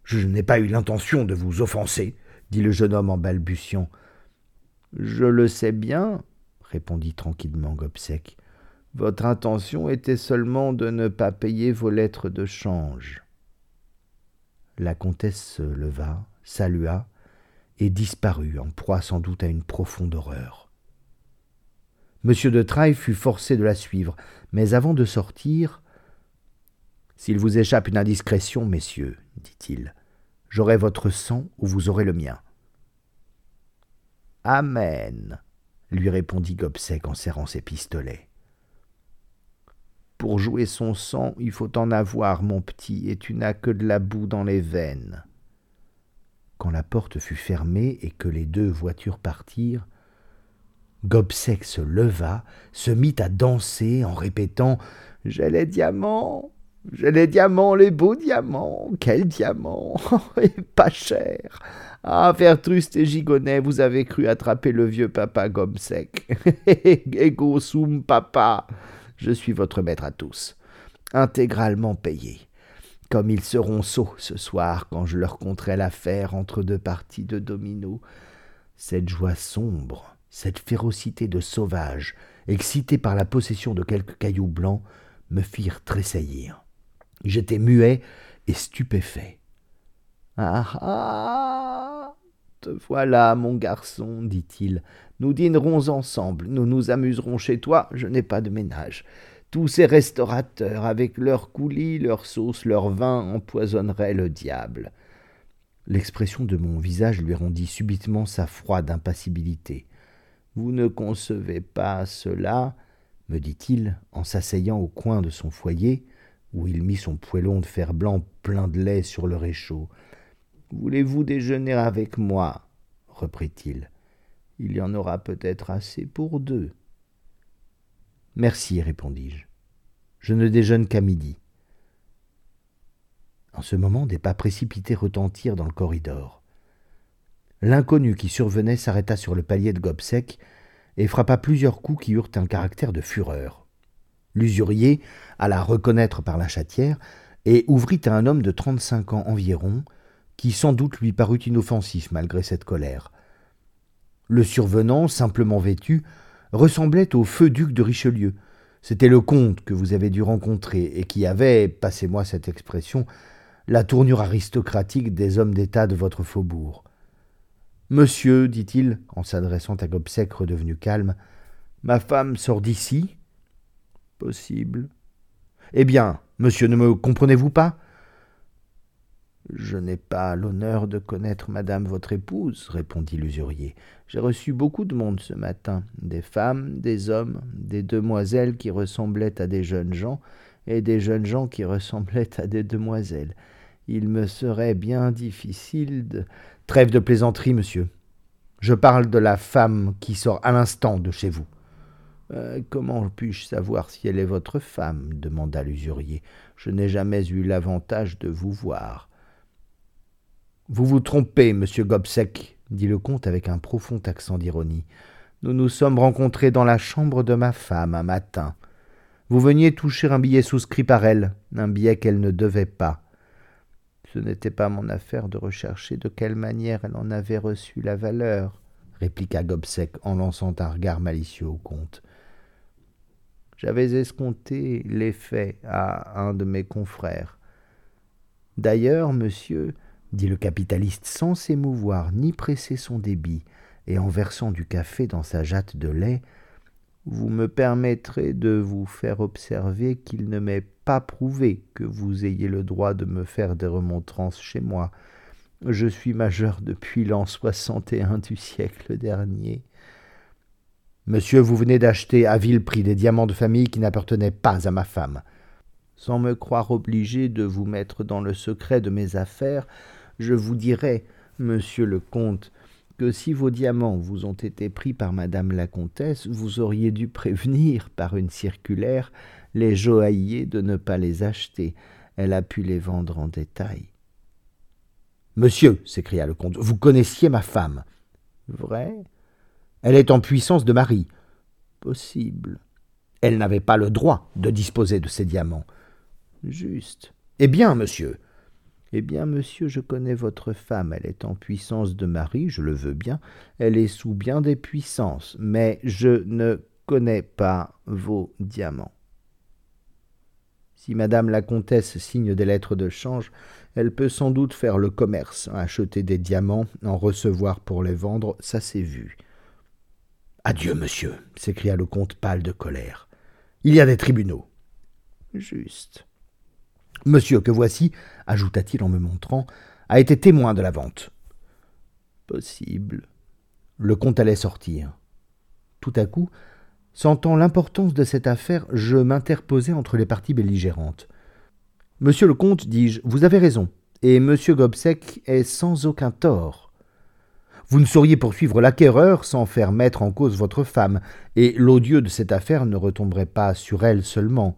Je n'ai pas eu l'intention de vous offenser, dit le jeune homme en balbutiant. Je le sais bien, répondit tranquillement Gobseck. Votre intention était seulement de ne pas payer vos lettres de change. La comtesse se leva, salua, et disparut, en proie sans doute à une profonde horreur. Monsieur de Trailles fut forcé de la suivre, mais avant de sortir S'il vous échappe une indiscrétion, messieurs, dit-il, j'aurai votre sang ou vous aurez le mien. Amen, lui répondit Gobseck en serrant ses pistolets. Pour jouer son sang, il faut en avoir, mon petit, et tu n'as que de la boue dans les veines. Quand la porte fut fermée et que les deux voitures partirent, Gobseck se leva, se mit à danser en répétant J'ai les diamants, j'ai les diamants, les beaux diamants, quels diamants Et pas cher Ah, Vertruste et Gigonnet, vous avez cru attraper le vieux papa Gobseck. Ego sum papa Je suis votre maître à tous, intégralement payé. Comme ils seront sots ce soir quand je leur conterai l'affaire entre deux parties de domino. Cette joie sombre cette férocité de sauvage, excitée par la possession de quelques cailloux blancs, me firent tressaillir. J'étais muet et stupéfait. Ah ah Te voilà, mon garçon, dit-il. Nous dînerons ensemble, nous nous amuserons chez toi, je n'ai pas de ménage. Tous ces restaurateurs, avec leurs coulis, leurs sauces, leurs vins, empoisonneraient le diable. L'expression de mon visage lui rendit subitement sa froide impassibilité. Vous ne concevez pas cela, me dit-il, en s'asseyant au coin de son foyer, où il mit son poêlon de fer blanc plein de lait sur le réchaud. Voulez-vous déjeuner avec moi? reprit-il. Il y en aura peut-être assez pour deux. Merci, répondis-je. Je ne déjeune qu'à midi. En ce moment, des pas précipités retentirent dans le corridor. L'inconnu qui survenait s'arrêta sur le palier de Gobseck et frappa plusieurs coups qui eurent un caractère de fureur. L'usurier alla reconnaître par la chatière et ouvrit à un homme de trente-cinq ans environ, qui sans doute lui parut inoffensif malgré cette colère. Le survenant, simplement vêtu, ressemblait au feu duc de Richelieu. C'était le comte que vous avez dû rencontrer et qui avait, passez-moi cette expression, la tournure aristocratique des hommes d'État de votre faubourg. Monsieur, dit-il, en s'adressant à Gobseck redevenu calme, ma femme sort d'ici Possible. Eh bien, monsieur, ne me comprenez-vous pas? Je n'ai pas l'honneur de connaître madame votre épouse, répondit l'usurier. J'ai reçu beaucoup de monde ce matin, des femmes, des hommes, des demoiselles qui ressemblaient à des jeunes gens, et des jeunes gens qui ressemblaient à des demoiselles. Il me serait bien difficile de. Trêve de plaisanterie, monsieur. Je parle de la femme qui sort à l'instant de chez vous. Euh, comment puis-je savoir si elle est votre femme? demanda l'usurier. Je n'ai jamais eu l'avantage de vous voir. Vous vous trompez, monsieur Gobseck, dit le comte avec un profond accent d'ironie. Nous nous sommes rencontrés dans la chambre de ma femme un matin. Vous veniez toucher un billet souscrit par elle, un billet qu'elle ne devait pas. Ce n'était pas mon affaire de rechercher de quelle manière elle en avait reçu la valeur, répliqua Gobseck en lançant un regard malicieux au comte. J'avais escompté l'effet à un de mes confrères. D'ailleurs, monsieur, dit le capitaliste sans s'émouvoir ni presser son débit, et en versant du café dans sa jatte de lait, Vous me permettrez de vous faire observer qu'il ne m'est pas prouvé que vous ayez le droit de me faire des remontrances chez moi. Je suis majeur depuis l'an soixante et un du siècle dernier. Monsieur, vous venez d'acheter à vil prix des diamants de famille qui n'appartenaient pas à ma femme. Sans me croire obligé de vous mettre dans le secret de mes affaires, je vous dirai, monsieur le comte, que si vos diamants vous ont été pris par madame la comtesse, vous auriez dû prévenir par une circulaire les joailliers de ne pas les acheter. Elle a pu les vendre en détail. Monsieur, s'écria le comte, vous connaissiez ma femme. Vrai? Elle est en puissance de mari. Possible. Elle n'avait pas le droit de disposer de ces diamants. Juste. Eh bien, monsieur, eh bien, monsieur, je connais votre femme, elle est en puissance de mari, je le veux bien, elle est sous bien des puissances, mais je ne connais pas vos diamants. Si madame la comtesse signe des lettres de change, elle peut sans doute faire le commerce, acheter des diamants, en recevoir pour les vendre, ça s'est vu. Adieu, monsieur, s'écria le comte pâle de colère. Il y a des tribunaux. Juste. Monsieur que voici, ajouta-t-il en me montrant, a été témoin de la vente. Possible. Le comte allait sortir. Tout à coup, sentant l'importance de cette affaire, je m'interposai entre les parties belligérantes. Monsieur le comte, dis-je, vous avez raison, et monsieur Gobseck est sans aucun tort. Vous ne sauriez poursuivre l'acquéreur sans faire mettre en cause votre femme, et l'odieux de cette affaire ne retomberait pas sur elle seulement.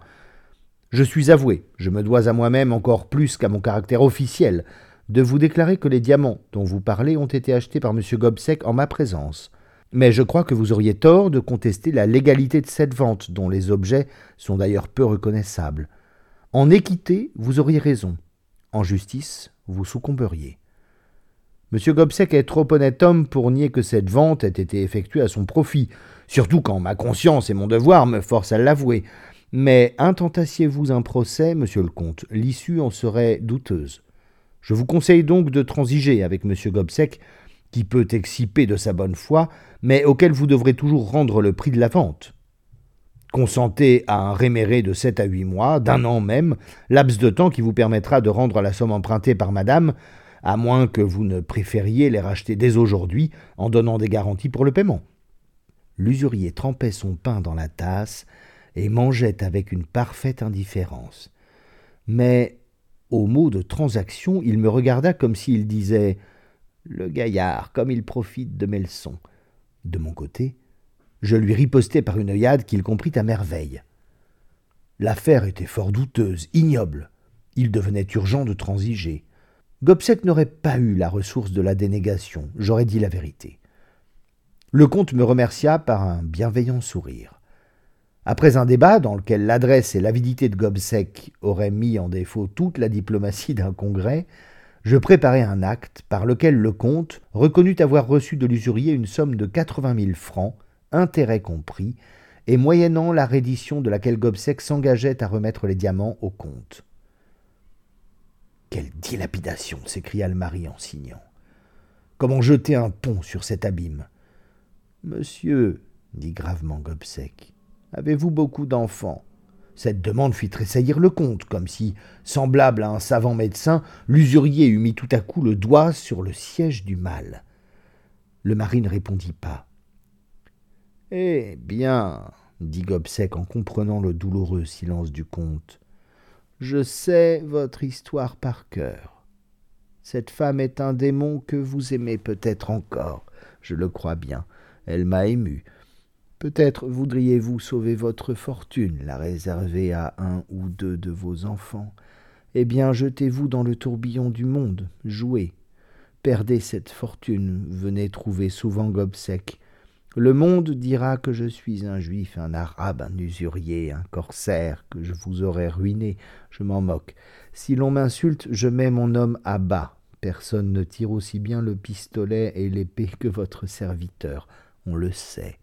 Je suis avoué, je me dois à moi-même encore plus qu'à mon caractère officiel, de vous déclarer que les diamants dont vous parlez ont été achetés par M. Gobseck en ma présence. Mais je crois que vous auriez tort de contester la légalité de cette vente, dont les objets sont d'ailleurs peu reconnaissables. En équité, vous auriez raison. En justice, vous succomberiez. M. Gobseck est trop honnête homme pour nier que cette vente ait été effectuée à son profit, surtout quand ma conscience et mon devoir me forcent à l'avouer. Mais intentassiez-vous un procès, monsieur le comte, l'issue en serait douteuse. Je vous conseille donc de transiger avec monsieur Gobseck, qui peut exciper de sa bonne foi, mais auquel vous devrez toujours rendre le prix de la vente. Consentez à un réméré de sept à huit mois, d'un an même, laps de temps qui vous permettra de rendre la somme empruntée par madame, à moins que vous ne préfériez les racheter dès aujourd'hui en donnant des garanties pour le paiement. L'usurier trempait son pain dans la tasse et mangeait avec une parfaite indifférence. Mais, au mot de transaction, il me regarda comme s'il disait Le gaillard, comme il profite de mes leçons. De mon côté, je lui ripostai par une œillade qu'il comprit à merveille. L'affaire était fort douteuse, ignoble. Il devenait urgent de transiger. Gobseck n'aurait pas eu la ressource de la dénégation, j'aurais dit la vérité. Le comte me remercia par un bienveillant sourire. Après un débat dans lequel l'adresse et l'avidité de Gobseck auraient mis en défaut toute la diplomatie d'un congrès, je préparai un acte par lequel le comte reconnut avoir reçu de l'usurier une somme de quatre-vingt mille francs, intérêts compris, et moyennant la reddition de laquelle Gobseck s'engageait à remettre les diamants au comte. Quelle dilapidation s'écria le mari en signant. Comment jeter un pont sur cet abîme? Monsieur, dit gravement Gobseck, Avez-vous beaucoup d'enfants? Cette demande fit tressaillir le comte, comme si, semblable à un savant médecin, l'usurier eût mis tout à coup le doigt sur le siège du mal. Le mari ne répondit pas. Eh bien, dit Gobseck en comprenant le douloureux silence du comte, je sais votre histoire par cœur. Cette femme est un démon que vous aimez peut-être encore, je le crois bien. Elle m'a ému. Peut-être voudriez-vous sauver votre fortune, la réserver à un ou deux de vos enfants. Eh bien, jetez-vous dans le tourbillon du monde, jouez. Perdez cette fortune, venez trouver souvent Gobseck. Le monde dira que je suis un juif, un arabe, un usurier, un corsaire, que je vous aurais ruiné. Je m'en moque. Si l'on m'insulte, je mets mon homme à bas. Personne ne tire aussi bien le pistolet et l'épée que votre serviteur. On le sait.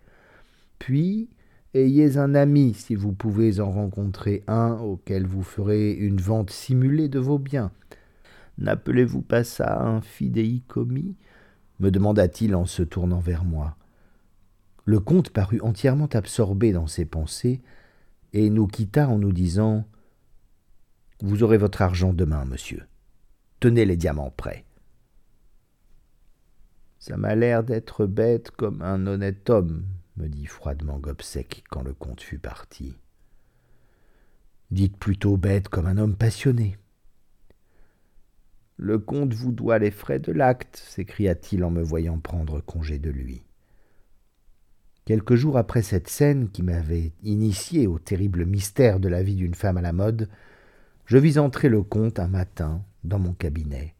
Puis, ayez un ami si vous pouvez en rencontrer un auquel vous ferez une vente simulée de vos biens. N'appelez-vous pas ça un fidéicommis? me demanda-t-il en se tournant vers moi. Le comte parut entièrement absorbé dans ses pensées et nous quitta en nous disant Vous aurez votre argent demain, monsieur. Tenez les diamants prêts. Ça m'a l'air d'être bête comme un honnête homme, me dit froidement Gobseck quand le comte fut parti. Dites plutôt bête comme un homme passionné. Le comte vous doit les frais de l'acte, s'écria-t-il en me voyant prendre congé de lui. Quelques jours après cette scène qui m'avait initié au terrible mystère de la vie d'une femme à la mode, je vis entrer le comte un matin dans mon cabinet.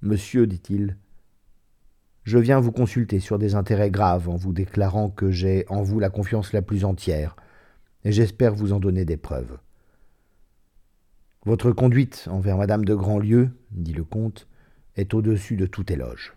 Monsieur, dit-il, je viens vous consulter sur des intérêts graves en vous déclarant que j'ai en vous la confiance la plus entière, et j'espère vous en donner des preuves. Votre conduite envers madame de Grandlieu, dit le comte, est au-dessus de tout éloge.